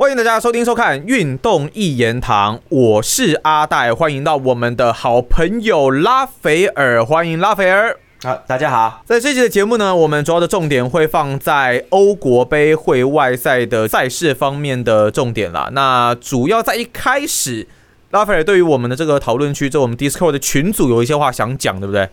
欢迎大家收听收看《运动一言堂》，我是阿戴，欢迎到我们的好朋友拉斐尔，欢迎拉斐尔。好，大家好。在这期的节目呢，我们主要的重点会放在欧国杯会外赛的赛事方面的重点啦。那主要在一开始，拉斐尔对于我们的这个讨论区，就我们 Discord 的群组有一些话想讲，对不对？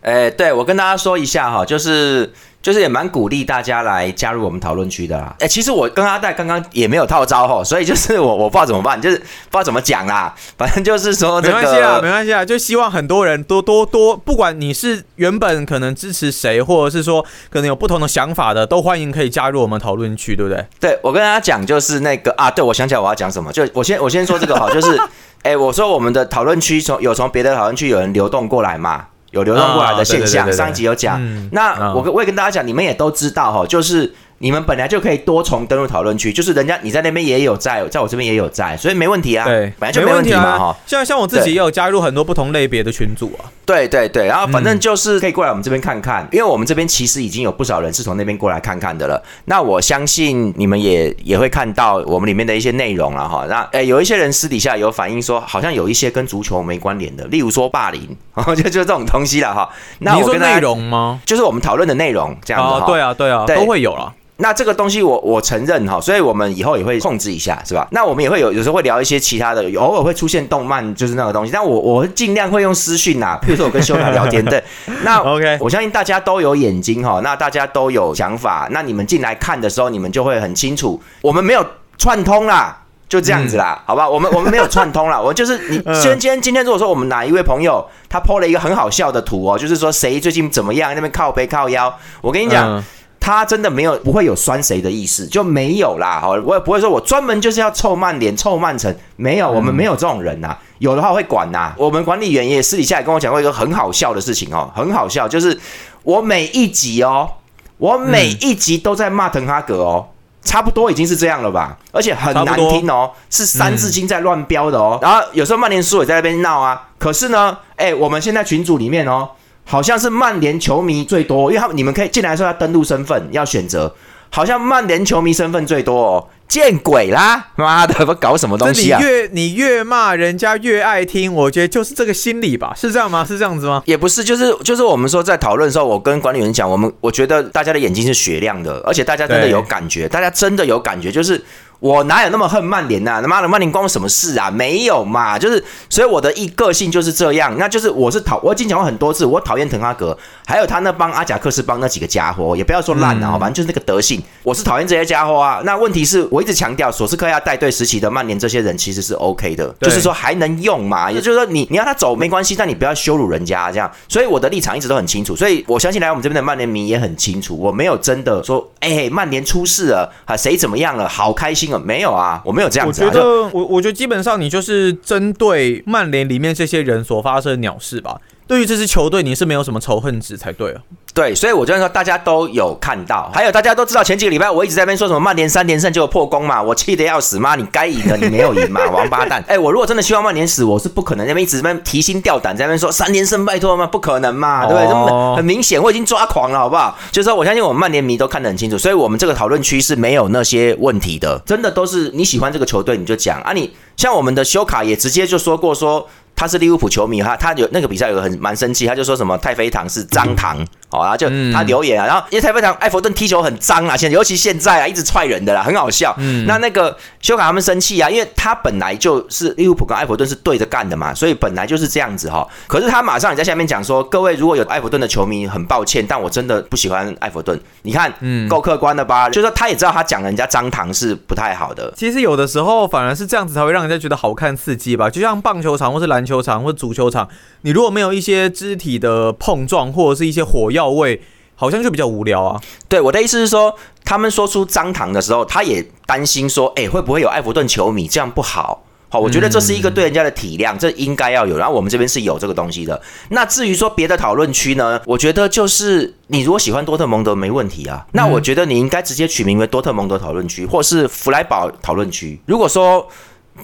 诶，对我跟大家说一下哈，就是就是也蛮鼓励大家来加入我们讨论区的啦。诶，其实我跟阿戴刚刚也没有套招吼，所以就是我 我不知道怎么办，就是不知道怎么讲啦。反正就是说，没关系啊，没关系啊，就希望很多人多多多，不管你是原本可能支持谁，或者是说可能有不同的想法的，都欢迎可以加入我们讨论区，对不对？对我跟大家讲，就是那个啊，对我想起来我要讲什么，就我先我先说这个哈，就是诶，我说我们的讨论区从有从别的讨论区有人流动过来嘛。有流动过来的现象，上一集有讲。那我我也跟大家讲，你们也都知道哈，就是。你们本来就可以多重登录讨论区，就是人家你在那边也有在，在我这边也有在，所以没问题啊。对，本来就没问题嘛哈。像像我自己也有加入很多不同类别的群组啊。对对对，然后反正就是可以过来我们这边看看，因为我们这边其实已经有不少人是从那边过来看看的了。那我相信你们也也会看到我们里面的一些内容了哈。那诶，有一些人私底下有反映说，好像有一些跟足球没关联的，例如说霸凌，就就这种东西了哈。那我说内容吗？就是我们讨论的内容这样子哈。对啊对啊，都会有了。那这个东西我我承认哈，所以我们以后也会控制一下，是吧？那我们也会有有时候会聊一些其他的，偶尔会出现动漫就是那个东西，但我我尽量会用私讯呐，譬如说我跟修卡聊天对。那 OK，我相信大家都有眼睛哈，那大家都有想法，那你们进来看的时候，你们就会很清楚，我们没有串通啦，就这样子啦，好吧？我们我们没有串通啦，我就是你今天今天如果说我们哪一位朋友他 PO 了一个很好笑的图哦，就是说谁最近怎么样那边靠背靠腰，我跟你讲。他真的没有不会有酸谁的意思，就没有啦。好，我也不会说我专门就是要臭曼联、臭曼城，没有，我们没有这种人呐。有的话会管呐。我们管理员也私底下也跟我讲过一个很好笑的事情哦，很好笑，就是我每一集哦，我每一集都在骂滕哈格哦，差不多已经是这样了吧？而且很难听哦，是三字经在乱标的哦。然后有时候曼联输也在那边闹啊。可是呢，哎，我们现在群组里面哦。好像是曼联球迷最多，因为他们你们可以进来的时候要登录身份，要选择。好像曼联球迷身份最多哦，见鬼啦！妈的，不搞什么东西啊？你越你越骂人家越爱听，我觉得就是这个心理吧，是这样吗？是这样子吗？也不是，就是就是我们说在讨论的时候，我跟管理员讲，我们我觉得大家的眼睛是雪亮的，而且大家真的有感觉，大家真的有感觉，就是。我哪有那么恨曼联呐？他妈的，曼联关我什么事啊？没有嘛，就是所以我的一个性就是这样，那就是我是讨，我已经讲过很多次，我讨厌滕哈格，还有他那帮阿贾克斯帮那几个家伙，也不要说烂了，好，反正就是那个德性，我是讨厌这些家伙啊。那问题是我一直强调，索斯克亚带队时期的曼联这些人其实是 OK 的，就是说还能用嘛，也就是说你你要他走没关系，但你不要羞辱人家这样。所以我的立场一直都很清楚，所以我相信来我们这边的曼联迷也很清楚，我没有真的说，哎，曼联出事了啊，谁怎么样了，好开心啊，没有啊。我没有这样子。我觉得我我觉得基本上你就是针对曼联里面这些人所发生的鸟事吧。对于这支球队，你是没有什么仇恨值才对啊。对，所以我就说大家都有看到，还有大家都知道前几个礼拜我一直在那边说什么曼联三连胜就有破功嘛，我气得要死嘛，你该赢的你没有赢嘛，王八蛋！哎，我如果真的希望曼联死，我是不可能那边一直在边提心吊胆在那边说三连胜拜托吗？不可能嘛，对不对？这么很明显，我已经抓狂了，好不好？就是说，我相信我们曼联迷都看得很清楚，所以我们这个讨论区是没有那些问题的，真的都是你喜欢这个球队你就讲啊，你像我们的修卡也直接就说过说。他是利物浦球迷哈，他有那个比赛有很蛮生气，他就说什么太妃糖是脏糖，好啊，就他留言啊，然后因为太非常艾弗顿踢球很脏啊，现在尤其现在啊，一直踹人的啦，很好笑。嗯那那个修卡他们生气啊，因为他本来就是利物浦跟艾弗顿是对着干的嘛，所以本来就是这样子哈。可是他马上也在下面讲说，各位如果有艾弗顿的球迷，很抱歉，但我真的不喜欢艾弗顿。你看，嗯，够客观的吧？就是说他也知道他讲人家脏糖是不太好的。其实有的时候反而是这样子才会让人家觉得好看刺激吧，就像棒球场或是篮。球场或足球场，你如果没有一些肢体的碰撞或者是一些火药味，好像就比较无聊啊。对，我的意思是说，他们说出脏糖的时候，他也担心说，哎，会不会有艾弗顿球迷这样不好？好，我觉得这是一个对人家的体谅，这应该要有。然后我们这边是有这个东西的。那至于说别的讨论区呢，我觉得就是你如果喜欢多特蒙德没问题啊，那我觉得你应该直接取名为多特蒙德讨论区，或是弗莱堡讨论区。如果说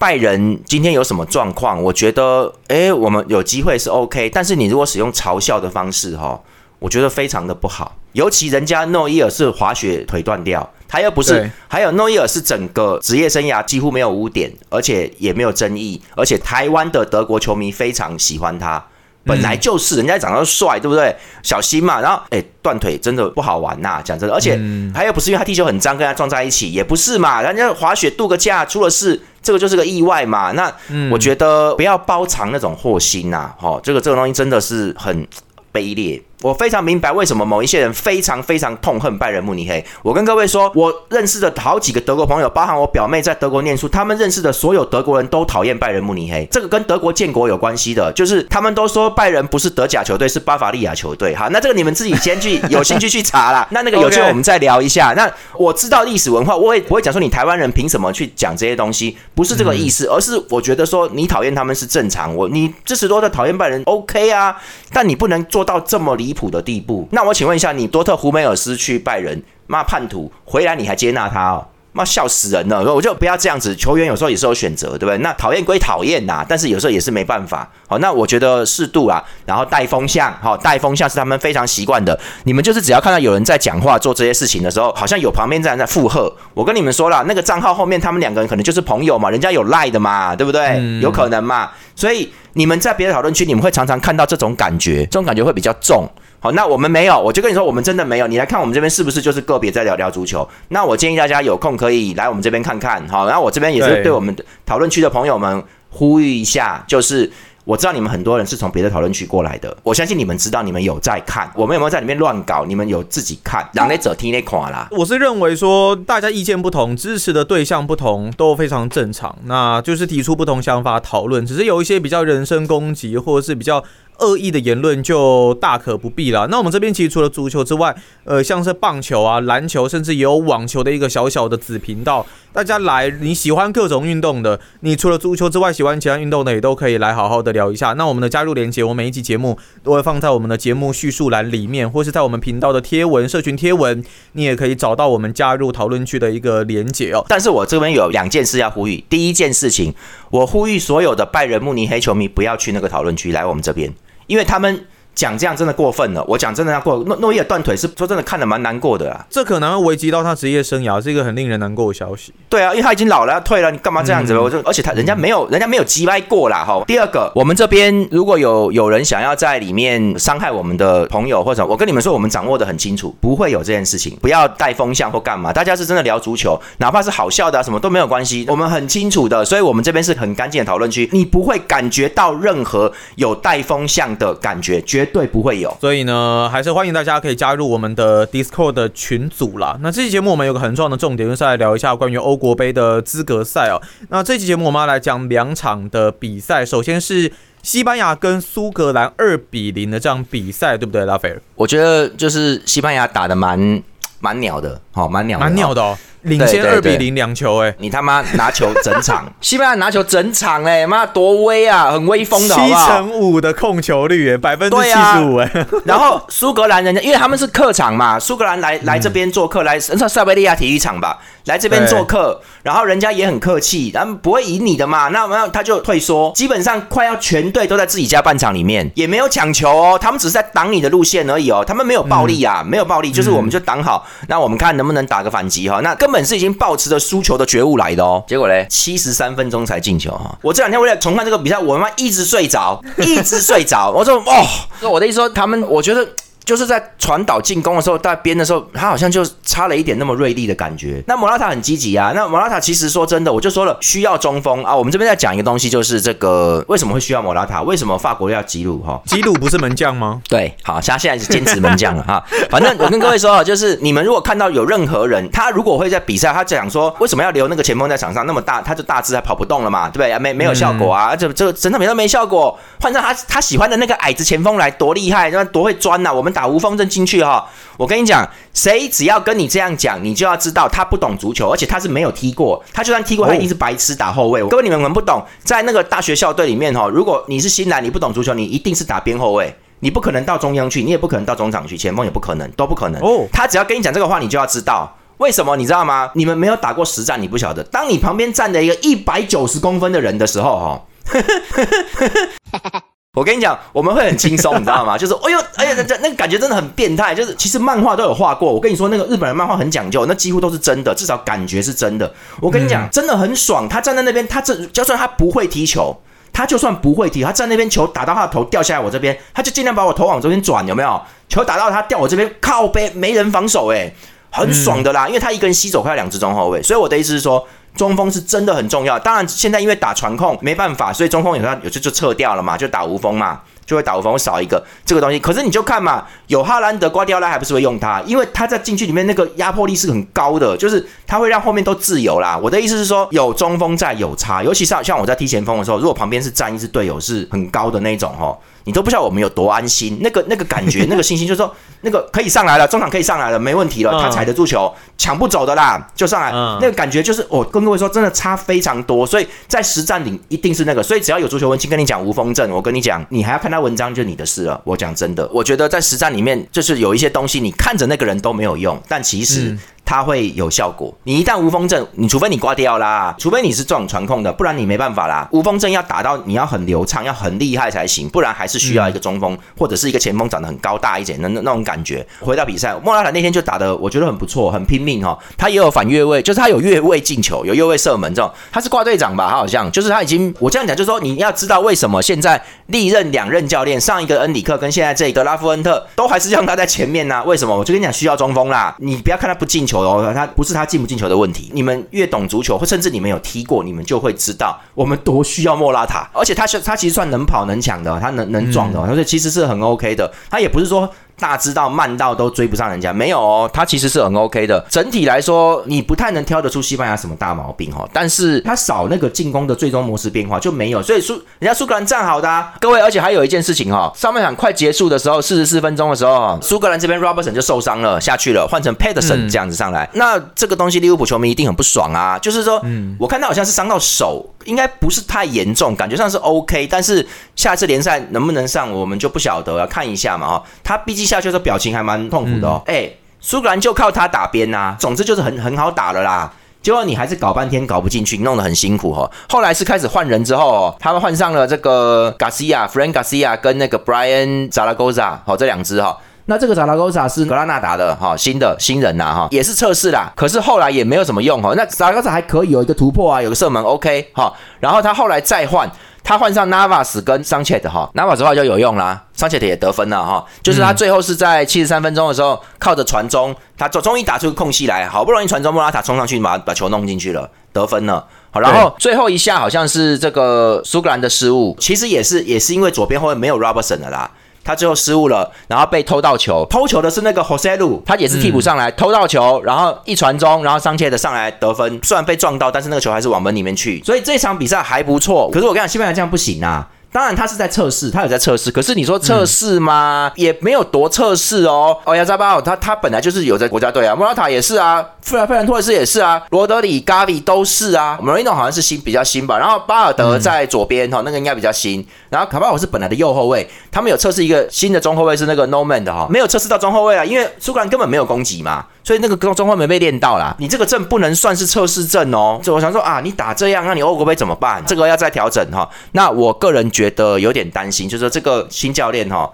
拜仁今天有什么状况？我觉得，哎，我们有机会是 OK，但是你如果使用嘲笑的方式，哈，我觉得非常的不好。尤其人家诺伊尔是滑雪腿断掉，他又不是对，还有诺伊尔是整个职业生涯几乎没有污点，而且也没有争议，而且台湾的德国球迷非常喜欢他。本来就是，人家长得帅，对不对？小心嘛，然后哎，断腿真的不好玩呐、讲真的，而且他又不是因为他踢球很脏跟他撞在一起，也不是嘛，人家滑雪度个假出了事，这个就是个意外嘛。那我觉得不要包藏那种祸心呐、哦，这个这个东西真的是很卑劣。我非常明白为什么某一些人非常非常痛恨拜仁慕尼黑。我跟各位说，我认识的好几个德国朋友，包含我表妹在德国念书，他们认识的所有德国人都讨厌拜仁慕尼黑。这个跟德国建国有关系的，就是他们都说拜仁不是德甲球队，是巴伐利亚球队。好，那这个你们自己先去有兴趣去查啦。那那个有机会我们再聊一下。那我知道历史文化，我也不会讲说你台湾人凭什么去讲这些东西，不是这个意思，而是我觉得说你讨厌他们是正常，我你支持多的讨厌拜仁 OK 啊，但你不能做到这么离离谱的地步。那我请问一下，你多特胡梅尔斯去拜仁，骂叛徒回来，你还接纳他哦？妈笑死人了！我就不要这样子，球员有时候也是有选择，对不对？那讨厌归讨厌呐，但是有时候也是没办法。好，那我觉得适度啦，然后带风向，好，带风向是他们非常习惯的。你们就是只要看到有人在讲话做这些事情的时候，好像有旁边这样在附和。我跟你们说了，那个账号后面他们两个人可能就是朋友嘛，人家有赖的嘛，对不对？有可能嘛。所以你们在别的讨论区，你们会常常看到这种感觉，这种感觉会比较重。好，那我们没有，我就跟你说，我们真的没有。你来看我们这边是不是就是个别在聊聊足球？那我建议大家有空可以来我们这边看看。好，然后我这边也是对对我们讨论区的朋友们呼吁一下，就是。我知道你们很多人是从别的讨论区过来的，我相信你们知道，你们有在看，我们有没有在里面乱搞？你们有自己看，让那者听那垮啦。我是认为说，大家意见不同，支持的对象不同，都非常正常。那就是提出不同想法讨论，只是有一些比较人身攻击或者是比较恶意的言论，就大可不必了。那我们这边其实除了足球之外，呃，像是棒球啊、篮球，甚至也有网球的一个小小的子频道，大家来，你喜欢各种运动的，你除了足球之外，喜欢其他运动的，也都可以来好好的聊一下。那我们的加入连接，我每一集节目都会放在我们的节目叙述栏里面，或是在我们频道的贴文、社群贴文，你也可以找到我们加入讨论区的一个连接哦。但是我这边有两件事要呼吁。第一件事情，我呼吁所有的拜仁慕尼黑球迷不要去那个讨论区，来我们这边，因为他们讲这样真的过分了。我讲真的要过，诺诺伊尔断腿是说真的看得蛮难过的啊。这可能会危及到他职业生涯，是一个很令人难过的消息。对啊，因为他已经老了，要退了，你干嘛这样子？我就而且他人家没有，人家没有击败过啦哈。第二个，我们这边如果有有人想要在里面伤害我们的朋友或者我跟你们说，我们掌握的很清楚，不会有这件事情，不要带风向或干嘛。大家是真的聊足球，哪怕是好笑的、啊、什么都没有关系，我们很清楚的，所以我们这边是很干净的讨论区，你不会感觉到任何有带风向的感觉，绝对不会有。所以呢，还是欢迎大家可以加入我们的 Discord 的群组啦。那这期节目我们有个很重要的重点，就是来聊一下关于欧国杯的资格赛哦。那这期节目我们要来讲两场的比赛，首先是西班牙跟苏格兰二比零的这样比赛，对不对，拉斐尔？我觉得就是西班牙打的蛮蛮鸟的，好、蛮鸟的，蛮鸟的哦，领先二比零两球、哎，你他妈拿球整场，西班牙拿球整场哎，妈多威啊，很威风的好七不好？乘五的控球率，哎，百分之七十五，哎，然后苏格兰人家，因为他们是客场嘛，苏格兰来来这边做客，来塞塞维利亚体育场吧，来这边做客，然后人家也很客气，他们不会赢你的嘛，那那他就退缩，基本上快要全队都在自己家半场里面，也没有抢球哦，他们只是在挡你的路线而已哦，他们没有暴力啊，没有暴力，就是我们就挡好，那我们看能不能打个反击哈，那根本是已经抱持着输球的觉悟来的哦，结果嘞，七十三分钟才进球哈，我这两天为了重看这个比赛，我他妈一直睡着，一直睡着，我说哦，我的意思说他们，我觉得。就是在传导进攻的时候，在边的时候，他好像就差了一点那么锐利的感觉。那莫拉塔很积极啊。那莫拉塔其实说真的，我就说了，需要中锋啊。我们这边在讲一个东西，就是这个为什么会需要莫拉塔？为什么法国要吉鲁哈？吉鲁不是门将吗？对，好，他现在是兼职门将了哈。反正我跟各位说啊，就是你们如果看到有任何人，他如果会在比赛，他讲说为什么要留那个前锋在场上那么大，他就大致还跑不动了嘛，对不对？没没有效果啊，这这个整场比赛没效果，换上他他喜欢的那个矮子前锋来，多厉害，那多会钻呐、我们打无锋阵进去哈，我跟你讲，谁只要跟你这样讲，你就要知道他不懂足球，而且他是没有踢过，他就算踢过，他一定是白痴打后卫。各位你们可能不懂，在那个大学校队里面哈，如果你是新来，你不懂足球，你一定是打边后卫。你不可能到中央去，你也不可能到中场去，前锋也不可能，都不可能。哦他只要跟你讲这个话，你就要知道为什么，你知道吗？你们没有打过实战，你不晓得。当你旁边站着一个一百九十公分的人的时候，哈，我跟你讲，我们会很轻松，你知道吗？就是哎呦，哎呀，那那个感觉真的很变态。就是其实漫画都有画过，我跟你说，那个日本人漫画很讲究，那几乎都是真的，至少感觉是真的。我跟你讲，真的很爽。他站在那边，他这就算他不会踢球，他就算不会踢，他站那边球打到他的头掉下来我这边，他就尽量把我头往这边转，有没有？球打到他掉我这边，靠背没人防守，哎，很爽的啦。因为他一个人吸走快两支中后卫，所以我的意思是说。中锋是真的很重要，当然现在因为打传控没办法，所以中锋有时候有时就撤掉了嘛，就打无锋嘛，就会打无锋少一个这个东西。可是你就看嘛，有哈兰德、瓜迪奥拉还不是会用他，因为他在禁区里面那个压迫力是很高的，就是他会让后面都自由啦。我的意思是说，有中锋在有差，尤其是像我在踢前锋的时候，如果旁边是站一支队友是很高的那种哦。你都不知道我们有多安心，那个那个感觉，那个信心，就是说那个可以上来了，中场可以上来了，没问题了，他踩得住球，抢不走的啦，就上来。那个感觉就是，我跟各位说，真的差非常多。所以在实战里一定是那个，所以只要有足球文青跟你讲无风阵，我跟你讲，你还要看他那文章，就你的事了。我讲真的，我觉得在实战里面，就是有一些东西，你看着那个人都没有用，但其实。它会有效果。你一旦无风阵，你除非你挂掉啦，除非你是这种传控的，不然你没办法啦。无风阵要打到你要很流畅，要很厉害才行，不然还是需要一个中锋或者是一个前锋长得很高大一点的那那种感觉。回到比赛，莫拉塔那天就打的我觉得很不错，很拼命哈。他也有反越位，就是他有越位进球，有越位射门这种。他是挂队长吧？他好像就是他已经我这样讲，就是说你要知道为什么现在历任两任教练，上一个恩里克跟现在这个拉夫恩特都还是让他在前面呢？为什么？我就跟你讲，需要中锋啦。你不要看他不进球哦，他不是。他进不进球的问题，你们越懂足球，或甚至你们有踢过，你们就会知道我们多需要莫拉塔。而且他是他其实算能跑能抢的，他能能撞的，所以其实是很 OK 的。他也不是说。大知道慢到都追不上人家，没有哦，他其实是很 OK 的。整体来说，你不太能挑得出西班牙什么大毛病哈。但是他少那个进攻的最终模式变化就没有，所以苏人家苏格兰站好的啊，各位。而且还有一件事情哈，上半场快结束的时候，四十四分钟的时候，苏格兰这边 Robertson 就受伤了下去了，换成 Pedersen 这样子上来。那这个东西利物浦球迷一定很不爽啊，就是说，我看他好像是伤到手。应该不是太严重，感觉上是 OK，但是下次联赛能不能上，我们就不晓得，要看一下嘛哈。他毕竟下去的时候表情还蛮痛苦的哦。哎，苏格兰就靠他打边呐，总之就是很很好打了啦。结果你还是搞半天搞不进去，弄得很辛苦哦。后来是开始换人之后，他们换上了这个 Garcia、Frank Garcia 跟那个 Brian Zaragoza 好这两支哈。那这个扎拉戈萨是格拉纳达的哈，新的新人呐哈，也是测试啦，可是后来也没有什么用哈。那扎拉戈萨还可以有一个突破啊，有个射门 OK 哈。然后他后来再换，他换上 Navas 跟 Sanchez 哈，Navas 的话就有用啦，桑切的也得分了哈。就是他最后是在七十三分钟的时候，靠着传中，他终终于打出个空隙来，好不容易传中，莫拉塔冲上去把把球弄进去了，得分了。好，然后最后一下好像是这个苏格兰的失误，其实也是也是因为左边后卫没有 Robertson 的啦。他最后失误了，然后被偷到球，偷球的是那个 Jose Lu，他也是替补上来偷到球，然后一传中，然后桑切的上来得分，虽然被撞到，但是那个球还是往门里面去，所以这场比赛还不错。可是我跟你讲，西班牙这样不行啊。当然，他是在测试，他有在测试。可是你说测试吗？也没有多测试哦。哦，亚扎巴奥他他本来就是有在国家队啊，莫拉塔也是啊，费兰费兰托雷斯也是啊，罗德里、加比都是啊。莫雷诺好像是新比较新吧。然后巴尔德在左边哈，那个应该比较新。然后卡巴尔是本来的右后卫，他们有测试一个新的中后卫是那个 Norman 的哈，没有测试到中后卫啊，因为苏格兰根本没有攻击嘛。所以那个中中后没被练到啦，你这个阵不能算是测试阵哦。就我想说啊，你打这样，那你欧国杯怎么办？这个要再调整哈。那我个人觉得有点担心，就是说这个新教练哈，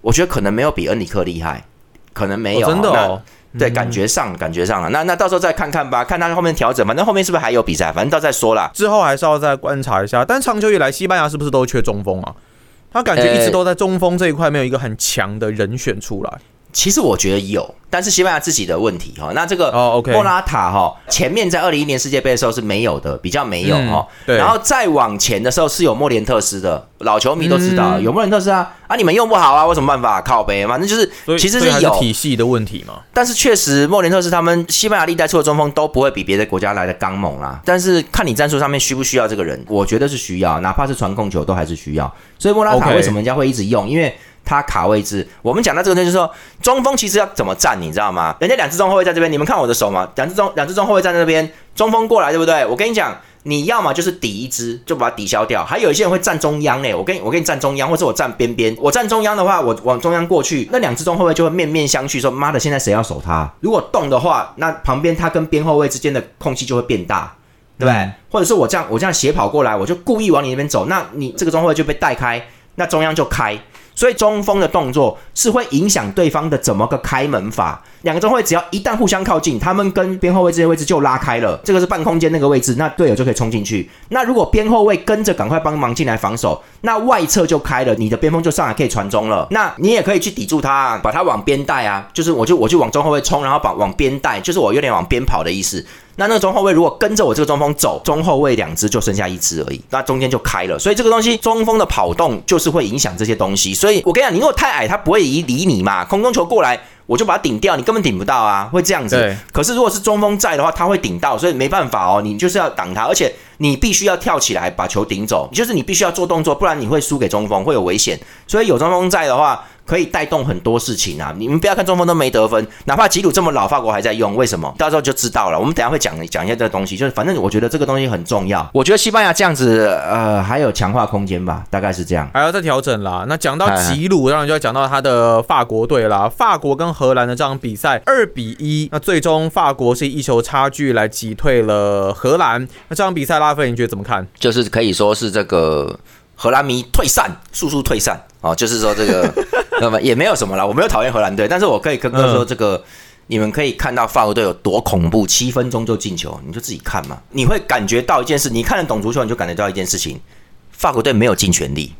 我觉得可能没有比恩里克厉害，可能没有真的哦。对，感觉上感觉上了。那那到时候再看看吧，看他后面调整。反正后面是不是还有比赛？反正到再说啦。之后还是要再观察一下。但长久以来，西班牙是不是都缺中锋啊？他感觉一直都在中锋这一块没有一个很强的人选出来。其实我觉得有，但是西班牙自己的问题哈。那这个哦，OK，莫拉塔哈，前面在二零一年世界杯的时候是没有的，比较没有哈。对。然后再往前的时候是有莫连特斯的，老球迷都知道有莫连特斯啊。啊，你们用不好啊，有什么办法？靠背，反正就是其实是有体系的问题嘛。但是确实莫连特斯他们西班牙历代出的中锋都不会比别的国家来的刚猛啦。但是看你战术上面需不需要这个人，我觉得是需要，哪怕是传控球都还是需要。所以莫拉塔为什么人家会一直用？因为他卡位置，我们讲到这个呢，就是说中锋其实要怎么站，你知道吗？人家两只中后卫在这边，你们看我的手嘛，两只中两只中后卫站在那边，中锋过来，对不对？我跟你讲，你要么就是抵一只，就把它抵消掉。还有一些人会站中央诶，我跟你我跟你站中央，或者我站边边。我站中央的话，我往中央过去，那两只中后卫就会面面相觑，说妈的，现在谁要守他？如果动的话，那旁边他跟边后卫之间的空隙就会变大，对不对？或者是我这样我这样斜跑过来，我就故意往你那边走，那你这个中后卫就被带开。那中央就开。所以中锋的动作是会影响对方的怎么个开门法。两个中卫只要一旦互相靠近，他们跟边后卫这些位置就拉开了。这个是半空间那个位置，那队友就可以冲进去。那如果边后卫跟着赶快帮忙进来防守，那外侧就开了，你的边锋就上来可以传中了。那你也可以去抵住他，把他往边带啊，就是我就我就往中后卫冲，然后把往边带，就是我有点往边跑的意思。那那个中后卫如果跟着我这个中锋走，中后卫两只就剩下一只而已，那中间就开了。所以这个东西中锋的跑动就是会影响这些东西。所以我跟你讲，你如果太矮，他不会理理你嘛。空中球过来，我就把它顶掉，你根本顶不到啊，会这样子。可是如果是中锋在的话，他会顶到，所以没办法哦，你就是要挡他，而且你必须要跳起来把球顶走，就是你必须要做动作，不然你会输给中锋，会有危险。所以有中锋在的话。可以带动很多事情啊！你们不要看中锋都没得分，哪怕吉鲁这么老，法国还在用，为什么？到时候就知道了。我们等下会讲讲一下这个东西，就是反正我觉得这个东西很重要。我觉得西班牙这样子，呃，还有强化空间吧，大概是这样。还要再调整啦。那讲到吉鲁，当然就要讲到他的法国队啦。法国跟荷兰的这场比赛二比一，那最终法国是一球差距来击退了荷兰。那这场比赛拉菲，你觉得怎么看？就是可以说是这个荷兰迷退散，速速退散哦。就是说这个。那么也没有什么啦，我没有讨厌荷兰队，但是我可以跟哥说，这个你们可以看到法国队有多恐怖，七分钟就进球，你就自己看嘛，你会感觉到一件事，你看得懂足球，你就感觉到一件事情，法国队没有尽全力，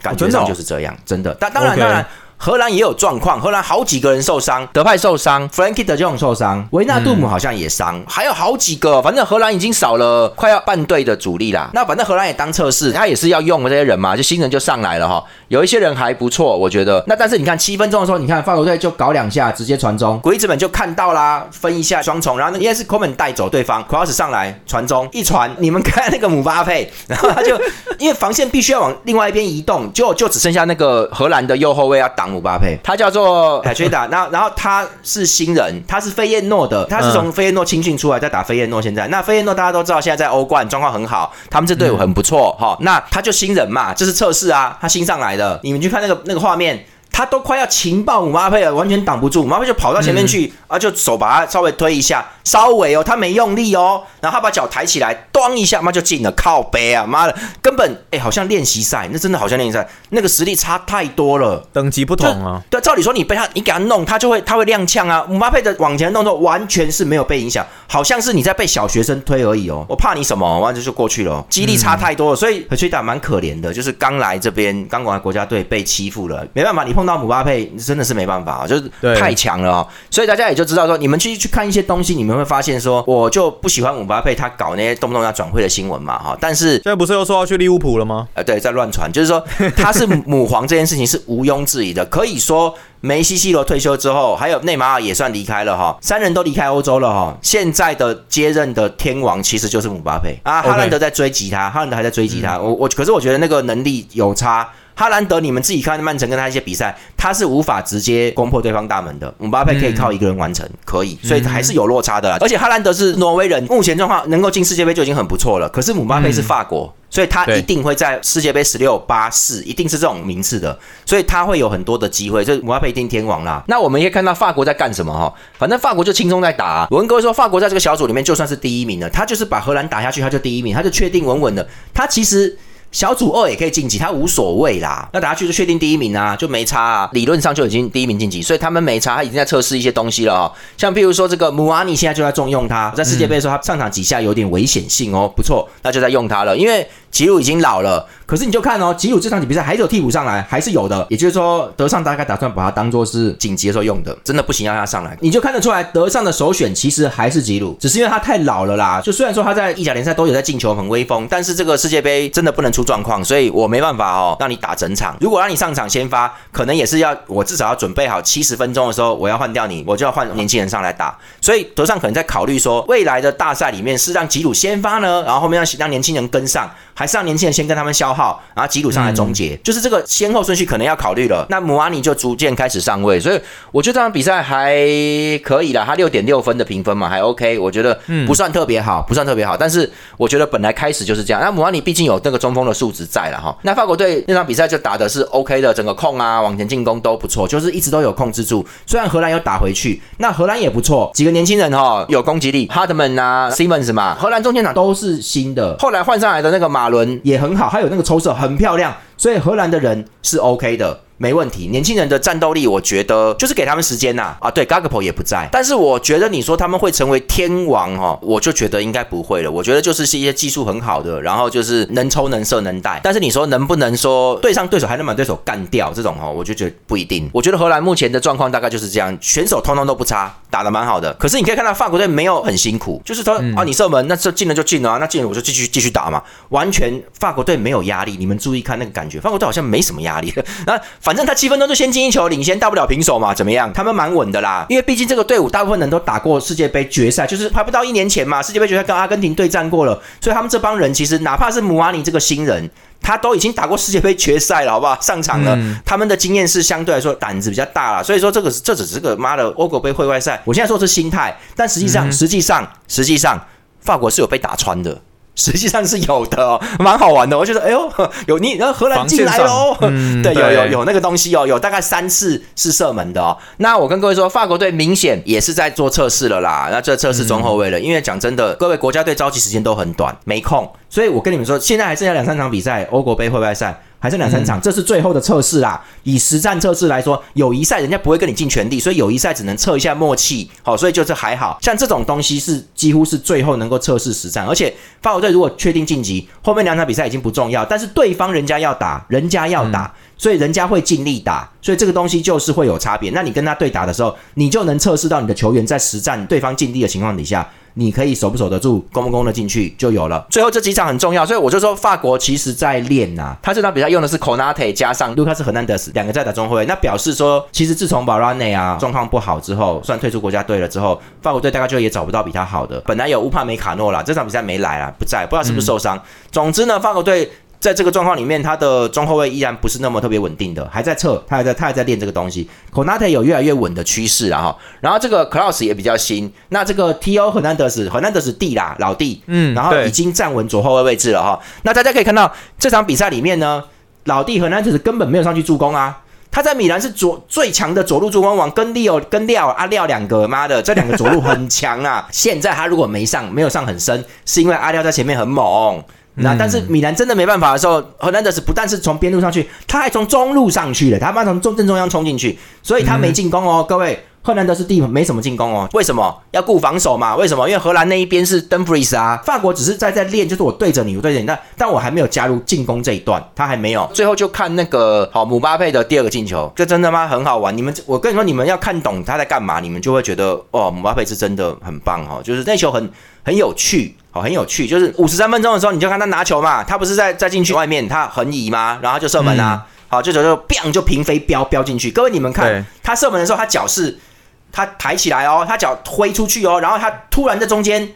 感觉上就是这样，真的，但当然当然。荷兰也有状况，荷兰好几个人受伤，德派受伤，Frankie 的这种受伤，维纳杜姆好像也伤，还有好几个，反正荷兰已经少了快要半队的主力啦。那反正荷兰也当测试，他也是要用这些人嘛，就新人就上来了哈。有一些人还不错，我觉得。那但是你看七分钟的时候，你看法国队就搞两下，直接传中，鬼子们就看到啦，分一下双重，然后应该是 Coman 带走对方，Cross 上来传中，一传，你们看那个姆巴佩，然后他就因为防线必须要往另外一边移动，就就只剩下那个荷兰的右后卫要挡。姆巴佩，他叫做海崔达，那然后他是新人，他是费耶诺的，他是从费耶诺青训出来，在打费耶诺。现在那费耶诺大家都知道，现在在欧冠状况很好，他们这队伍很不错哈。那他就新人嘛，这是测试啊，他新上来的，你们去看那个那个画面。他都快要情报姆巴佩了，完全挡不住，姆巴佩就跑到前面去，啊，就手把他稍微推一下，稍微哦，他没用力哦，然后他把脚抬起来，咣一下，妈就进了，靠背啊，妈的，根本哎，好像练习赛，那真的好像练习赛，那个实力差太多了，等级不同啊。对，照理说你被他，你给他弄，他就会他会踉跄啊。姆巴佩的往前动作完全是没有被影响，好像是你在被小学生推而已哦。我怕你什么，完就就过去了，激励差太多了，所以何崔达蛮可怜的，就是刚来这边，刚来国家队被欺负了，没办法，你碰到姆巴佩。真的是没办法啊，就是太强了哦，所以大家也就知道说，你们去去看一些东西，你们会发现说，我就不喜欢姆巴佩他搞那些动不动要转会的新闻嘛，哈。但是现在不是又说要去利物浦了吗？呃，对，在乱传，就是说 他是母皇这件事情是毋庸置疑的。可以说梅西、C 罗退休之后，还有内马尔也算离开了哈，三人都离开欧洲了哈。现在的接任的天王其实就是姆巴佩啊，哈兰德在追击他，哈兰德还在追击他。我我可是我觉得那个能力有差。哈兰德，你们自己看曼城跟他一些比赛，他是无法直接攻破对方大门的。姆巴佩可以靠一个人完成，可以，所以还是有落差的。而且哈兰德是挪威人，目前状况能够进世界杯就已经很不错了。可是姆巴佩是法国，所以他一定会在世界杯十六、八、四，一定是这种名次的，所以他会有很多的机会。所以姆巴佩一定天王啦。那我们可以看到法国在干什么哈？反正法国就轻松在打。我跟各位说，法国在这个小组里面就算是第一名了，他就是把荷兰打下去，他就第一名，他就确定稳稳的。他其实。小组二也可以晋级，他无所谓啦。那打下去就确定第一名啊，就没差啊。理论上就已经第一名晋级，所以他们没差，他已经在测试一些东西了哦。像譬如说这个姆阿尼现在就在重用他，在世界杯的时候他上场几下有点危险性哦，不错，那就在用他了，因为。吉鲁已经老了，可是你就看哦，吉鲁这场比赛还是有替补上来，还是有的。也就是说，德尚大概打算把他当做是紧急的时候用的，真的不行要他上来。你就看得出来，德尚的首选其实还是吉鲁，只是因为他太老了啦。就虽然说他在意甲联赛都有在进球，很威风，但是这个世界杯真的不能出状况，所以我没办法哦，让你打整场。如果让你上场先发，可能也是要我至少要准备好七十分钟的时候，我要换掉你，我就要换年轻人上来打。所以德尚可能在考虑说，未来的大赛里面是让吉鲁先发呢，然后后面让让年轻人跟上。还是让年轻人先跟他们消耗，然后吉鲁上来终结，就是这个先后顺序可能要考虑了。那姆阿尼就逐渐开始上位，所以我觉得这场比赛还可以啦，他六点六分的评分嘛，还 OK，我觉得不算特别好，不算特别好。但是我觉得本来开始就是这样。那姆阿尼毕竟有那个中锋的素质在了哈。那法国队那场比赛就打的是 OK 的，整个控啊，往前进攻都不错，就是一直都有控制住。虽然荷兰有打回去，那荷兰也不错，几个年轻人哈有攻击力，哈德曼啊，Simmons 嘛，荷兰中前场都是新的，后来换上来的那个马。马伦也很好，还有那个抽射很漂亮。所以荷兰的人是 OK 的。没问题，年轻人的战斗力，我觉得就是给他们时间呐。啊，对 g a g p o 也不在，但是我觉得你说他们会成为天王哦，我就觉得应该不会了。我觉得就是是一些技术很好的，然后就是能抽能射能带。但是你说能不能说对上对手还能把对手干掉这种哦，我就觉得不一定。我觉得荷兰目前的状况大概就是这样，选手通通都不差，打得蛮好的。可是你可以看到法国队没有很辛苦，就是说啊，你射门那这进了就进了啊，那进了我就继续继续打嘛，完全法国队没有压力。你们注意看那个感觉，法国队好像没什么压力。那反正他七分钟就先。进一球领先，大不了平手嘛？怎么样？他们蛮稳的啦，因为毕竟这个队伍大部分人都打过世界杯决赛，就是还不到一年前嘛，世界杯决赛跟阿根廷对战过了，所以他们这帮人其实哪怕是姆阿尼这个新人，他都已经打过世界杯决赛了，好不好？上场了，他们的经验是相对来说胆子比较大了，所以说这个这只是个妈的欧国杯会外赛。我现在说是心态，但实际上实际上实际上法国是有被打穿的。实际上是有的哦，蛮好玩的。我觉得，哎呦，有你，然后荷兰进来喽。对，有有有那个东西哦，有大概三次是射门的哦。那我跟各位说，法国队明显也是在做测试了啦。那这测试中后卫了，因为讲真的，各位国家队召集时间都很短，没空。所以我跟你们说，现在还剩下两三场比赛，欧国杯会外赛。还剩两三场，这是最后的测试啦。以实战测试来说，友谊赛人家不会跟你尽全力，所以友谊赛只能测一下默契。好，所以就是还好像这种东西是几乎是最后能够测试实战。而且法国队如果确定晋级，后面两场比赛已经不重要，但是对方人家要打，人家要打，所以人家会尽力打，所以这个东西就是会有差别。那你跟他对打的时候，你就能测试到你的球员在实战对方尽力的情况底下。你可以守不守得住，攻不攻得进去就有了。最后这几场很重要，所以我就说法国其实在练呐。他这场比赛用的是 Conate 加上 Lucas Hernandez 两个在打中后卫，那表示说，其实自从 b a r a n e 啊状况不好之后，算退出国家队了之后，法国队大概就也找不到比他好的。本来有乌帕梅卡诺啦，这场比赛没来啊，不在，不知道是不是受伤。总之呢，法国队。在这个状况里面，他的中后卫依然不是那么特别稳定的，还在测，他还在他还在练这个东西。Konate 有越来越稳的趋势了哈，然后这个 Klaus 也比较新，那这个 T.O. 和南德斯和南德斯弟啦老弟，嗯，然后已经站稳左后卫位置了哈。那大家可以看到这场比赛里面呢，老弟和南德斯根本没有上去助攻啊，他在米兰是左最强的左路助攻王，跟 Leo 跟廖阿廖两个，妈的这两个左路很强啊。现在他如果没上，没有上很深，是因为阿廖在前面很猛。那但是米兰真的没办法的时候，荷兰德斯不但是从边路上去，他还从中路上去了，他妈从中正中央冲进去，所以他没进攻哦，各位，荷兰德斯地没什么进攻哦，为什么要顾防守嘛？为什么？因为荷兰那一边是 Dumfries 啊，法国只是在在练，就是我对着你，我对着你，但但我还没有加入进攻这一段，他还没有。最后就看那个好姆巴佩的第二个进球，这真的吗？很好玩，你们我跟你说，你们要看懂他在干嘛，你们就会觉得哦，姆巴佩是真的很棒哦，就是那球很很有趣。好，很有趣，就是五十三分钟的时候，你就看他拿球嘛，他不是在在禁区外面，他横移吗？然后就射门啊，好，这球就 biang 就平飞飙飙进去。各位你们看，他射门的时候，他脚是他抬起来哦，他脚挥出去哦，然后他突然在中间，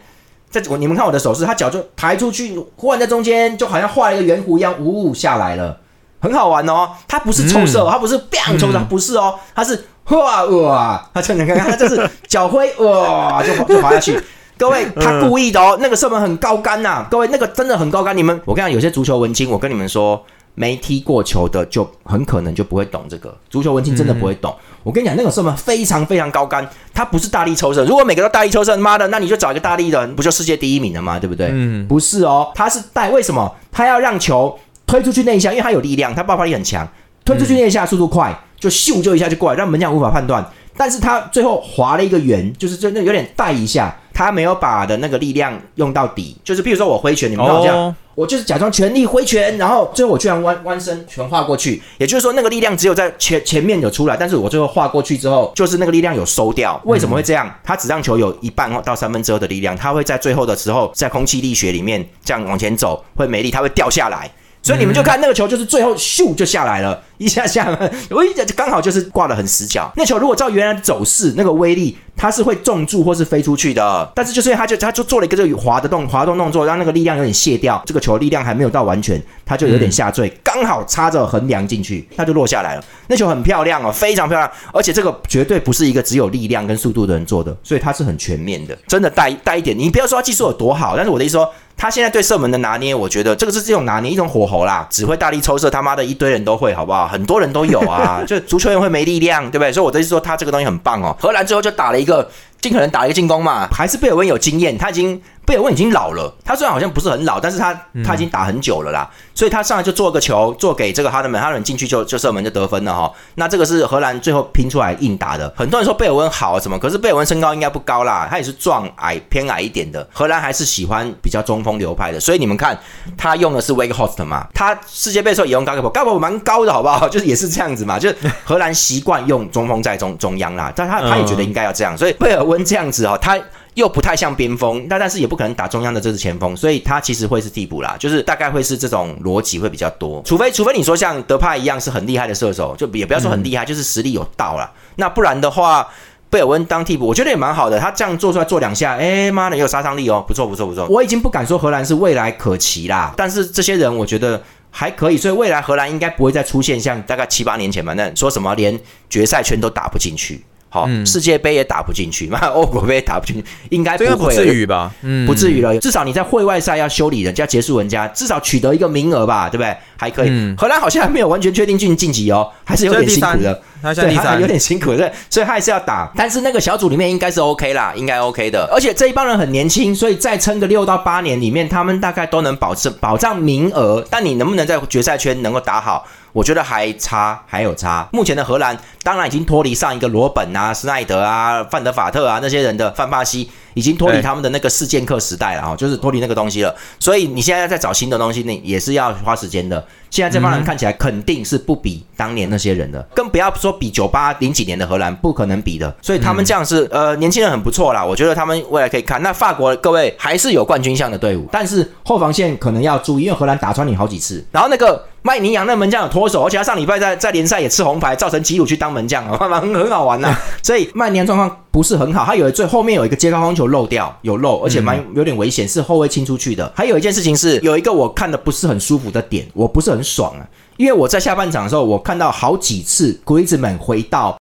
在我你们看我的手势，他脚就抬出去，忽然在中间，就好像画了一个圆弧一样，呜下来了，很好玩哦。他不是抽射，他不是 biang 抽射，不是哦，他是哇哇，他你看看，他就是脚挥哇就就滑下去。各位，他故意的哦，那个射门很高杆呐。各位，那个真的很高杆。你们，我跟你讲，有些足球文青，我跟你们说，没踢过球的就很可能就不会懂这个。足球文青真的不会懂。我跟你讲，那个射门非常非常高杆，他不是大力抽射。如果每个都大力抽射，妈的，那你就找一个大力的，不就世界第一名了吗？对不对？嗯，不是哦，他是带。为什么？他要让球推出去那一下，因为他有力量，他爆发力很强，推出去那一下速度快，就咻就一下就过来，让门将无法判断。但是他最后划了一个圆，就是真的有点带一下。他没有把的那个力量用到底，就是比如说我挥拳，你们知道这样，我就是假装全力挥拳，然后最后我居然弯弯身全画过去，也就是说那个力量只有在前前面有出来，但是我最后划过去之后，就是那个力量有收掉。为什么会这样？他只让球有一半到三分之二的力量，他会在最后的时候在空气力学里面这样往前走会没力，它会掉下来。所以你们就看那个球，就是最后咻就下来了，一下下，我一刚好就是挂的很死角。那球如果照原来的走势，那个威力它是会重注或是飞出去的。但是就是因为他就他就做了一个这个滑的动滑动动作，让那个力量有点卸掉，这个球力量还没有到完全，它就有点下坠，刚好插着横梁进去，它就落下来了。那球很漂亮哦，非常漂亮，而且这个绝对不是一个只有力量跟速度的人做的，所以它是很全面的，真的带带一点。你不要说他技术有多好，但是我的意思说。他现在对射门的拿捏，我觉得这个是这种拿捏，一种火候啦，只会大力抽射，他妈的一堆人都会，好不好？很多人都有啊，就足球员会没力量，对不对？所以我的意思说，他这个东西很棒哦。荷兰最后就打了一个，尽可能打一个进攻嘛，还是贝尔温有经验，他已经。贝尔温已经老了，他虽然好像不是很老，但是他他已经打很久了啦，所以他上来就做个球，做给这个哈德门，哈德门进去就就射门就得分了哈。那这个是荷兰最后拼出来硬打的。很多人说贝尔温好什么，可是贝尔温身高应该不高啦，他也是壮矮偏矮一点的。荷兰还是喜欢比较中锋流派的，所以你们看他用的是 Wake Host 嘛，他世界杯的时候也用 Gabo，Gabo 蛮高的好不好？就是也是这样子嘛，就是荷兰习惯用中锋在中中央啦，但他他也觉得应该要这样，所以贝尔温这样子哦，他。又不太像边锋，那但是也不可能打中央的这支前锋，所以他其实会是替补啦，就是大概会是这种逻辑会比较多，除非除非你说像德帕一样是很厉害的射手，就也不要说很厉害，就是实力有到了，那不然的话，贝尔温当替补，我觉得也蛮好的，他这样做出来做两下，哎妈的也有杀伤力哦，不错不错不错，我已经不敢说荷兰是未来可期啦，但是这些人我觉得还可以，所以未来荷兰应该不会再出现像大概七八年前嘛，那说什么连决赛圈都打不进去。好，世界杯也打不进去，那 欧国杯也打不进去，应该不会至于吧？嗯，不至于了。至少你在会外赛要修理人家、结束人家，至少取得一个名额吧，对不对？还可以。荷兰好像还没有完全确定进晋级哦，还是有点辛苦的。对，有点辛苦，对，所以他还是要打。但是那个小组里面应该是 OK 啦，应该 OK 的。而且这一帮人很年轻，所以再撑个六到八年里面，他们大概都能保证保障名额。但你能不能在决赛圈能够打好？我觉得还差，还有差。目前的荷兰当然已经脱离上一个罗本啊、施耐德啊、范德法特啊那些人的范巴西，已经脱离他们的那个事件课时代了啊，就是脱离那个东西了。所以你现在在找新的东西，那也是要花时间的。现在这帮人看起来肯定是不比当年那些人的，更不要说比九八零几年的荷兰，不可能比的。所以他们这样是呃年轻人很不错啦，我觉得他们未来可以看。那法国各位还是有冠军相的队伍，但是后防线可能要注意，因为荷兰打穿你好几次。然后那个麦尼扬那门将有脱手，而且他上礼拜在在联赛也吃红牌，造成吉鲁去当门将，很很好玩呐。所以麦尼扬状况不是很好，他有最后面有一个接高空球漏掉，有漏，而且蛮有点危险，是后卫清出去的。还有一件事情是有一个我看的不是很舒服的点，我不是很爽啊。因为我在下半场的时候，我看到好几次 Griezmann 回到，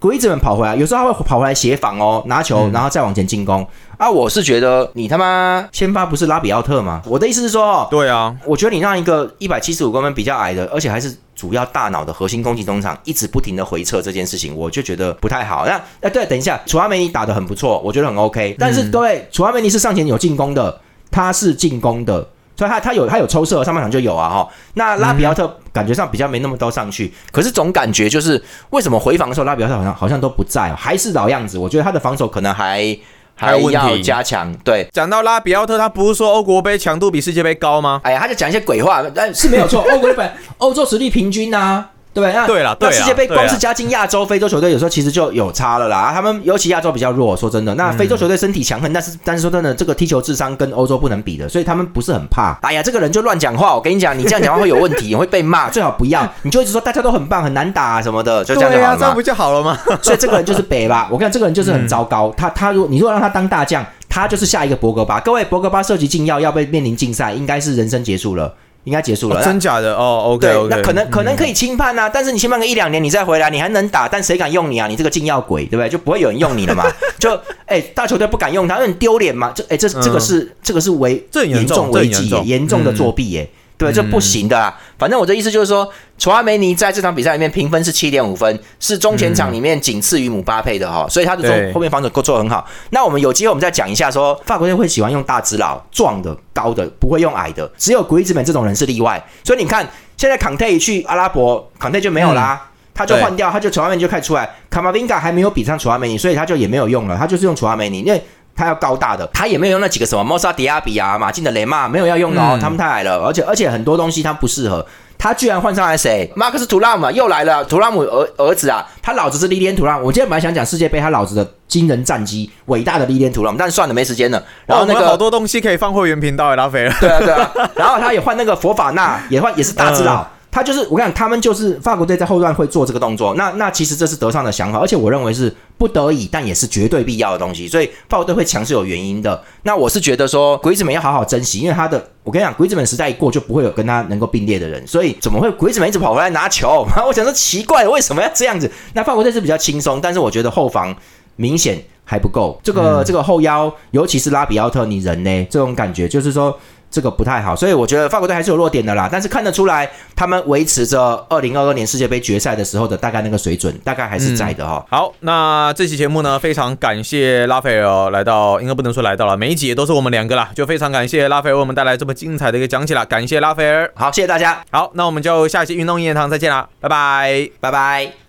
有 Griezmann 跑回来，有时候他会跑回来协防哦，拿球然后再往前进攻。啊，我是觉得你他妈先发不是拉比奥特吗？我的意思是说，对啊，我觉得你让一个一百七十五公分比较矮的，而且还是主要大脑的核心攻击中场，一直不停的回撤这件事情，我就觉得不太好。那哎，对，等一下，楚阿梅尼打的很不错，我觉得很 OK。但是各位，楚阿梅尼是上前有进攻的。他是进攻的，所以他他有他有抽射，上半场就有啊哈。那拉比奥特感觉上比较没那么多上去，可是总感觉就是为什么回防的时候拉比奥特好像好像都不在，还是老样子。我觉得他的防守可能还还要加强。对，讲到拉比奥特，他不是说欧国杯强度比世界杯高吗？哎呀，他就讲一些鬼话，但是没有错，欧国杯欧洲实力平均啊。对，那对了，那世界杯光是加进亚洲、非洲球队，有时候其实就有差了啦。他们尤其亚洲比较弱，说真的，那非洲球队身体强横，但是但是说真的，这个踢球智商跟欧洲不能比的，所以他们不是很怕。哎呀，这个人就乱讲话，我跟你讲，你这样讲话会有问题，会被骂，最好不要。你就一直说大家都很棒，很难打什么的，就这样就好了这样不就好了吗？所以这个人就是北吧。我看这个人就是很糟糕。他他如果你如果让他当大将，他就是下一个博格巴。各位，博格巴涉及禁药，要被面临禁赛，应该是人生结束了。应该结束了，真假的哦，OK，那可能可能可以轻判啊，但是你轻判个一两年，你再回来，你还能打，但谁敢用你啊？你这个禁药鬼，对不对？就不会有人用你了嘛？就哎，大球队不敢用他，很丢脸嘛？这哎，这这个是这个是违严重违纪，严重的作弊耶。对，这不行的。反正我的意思就是说，楚阿梅尼在这场比赛里面评分是七点五分，是中前场里面仅次于姆巴佩的哈，所以他的中后面防守够做很好。那我们有机会我们再讲一下，说法国队会喜欢用大只佬、壮的、高的，不会用矮的，只有格伊兹本这种人是例外。所以你看，现在康泰去阿拉伯，康泰就没有啦，他就换掉，他就楚阿梅尼就开出来，卡马宾嘎还没有比上楚阿梅尼，所以他就也没有用了，他就是用楚阿梅尼，因为。他要高大的，他也没有用那几个什么莫萨迪亚比啊、马竞的雷马，没有要用的哦，他们太矮了，而且而且很多东西他不适合。他居然换上来谁？马克思图拉姆又来了，图拉姆儿儿子啊，他老子是历练图拉姆。我今天本来想讲世界杯他老子的惊人战绩，伟大的历练图拉姆，但是算了，没时间了。然后那个好多东西可以放会员频道，拉菲了。对啊对啊，然后他也换那个佛法纳，也换也是大智佬。他就是我讲，他们就是法国队在后段会做这个动作。那那其实这是德尚的想法，而且我认为是不得已，但也是绝对必要的东西。所以法国队会强是有原因的。那我是觉得说，鬼子们要好好珍惜，因为他的我跟你讲，鬼子们时代一过，就不会有跟他能够并列的人。所以怎么会鬼子们一直跑回来拿球？我想说奇怪，为什么要这样子？那法国队是比较轻松，但是我觉得后防明显还不够。这个这个后腰，尤其是拉比奥特，你人呢？这种感觉就是说。这个不太好，所以我觉得法国队还是有弱点的啦。但是看得出来，他们维持着二零二二年世界杯决赛的时候的大概那个水准，大概还是在的哈。好，那这期节目呢，非常感谢拉斐尔来到，应该不能说来到了，每一集也都是我们两个啦，就非常感谢拉斐尔为我们带来这么精彩的一个讲解啦，感谢拉斐尔。好，谢谢大家。好，那我们就下期运动一言堂再见啦，拜拜，拜拜。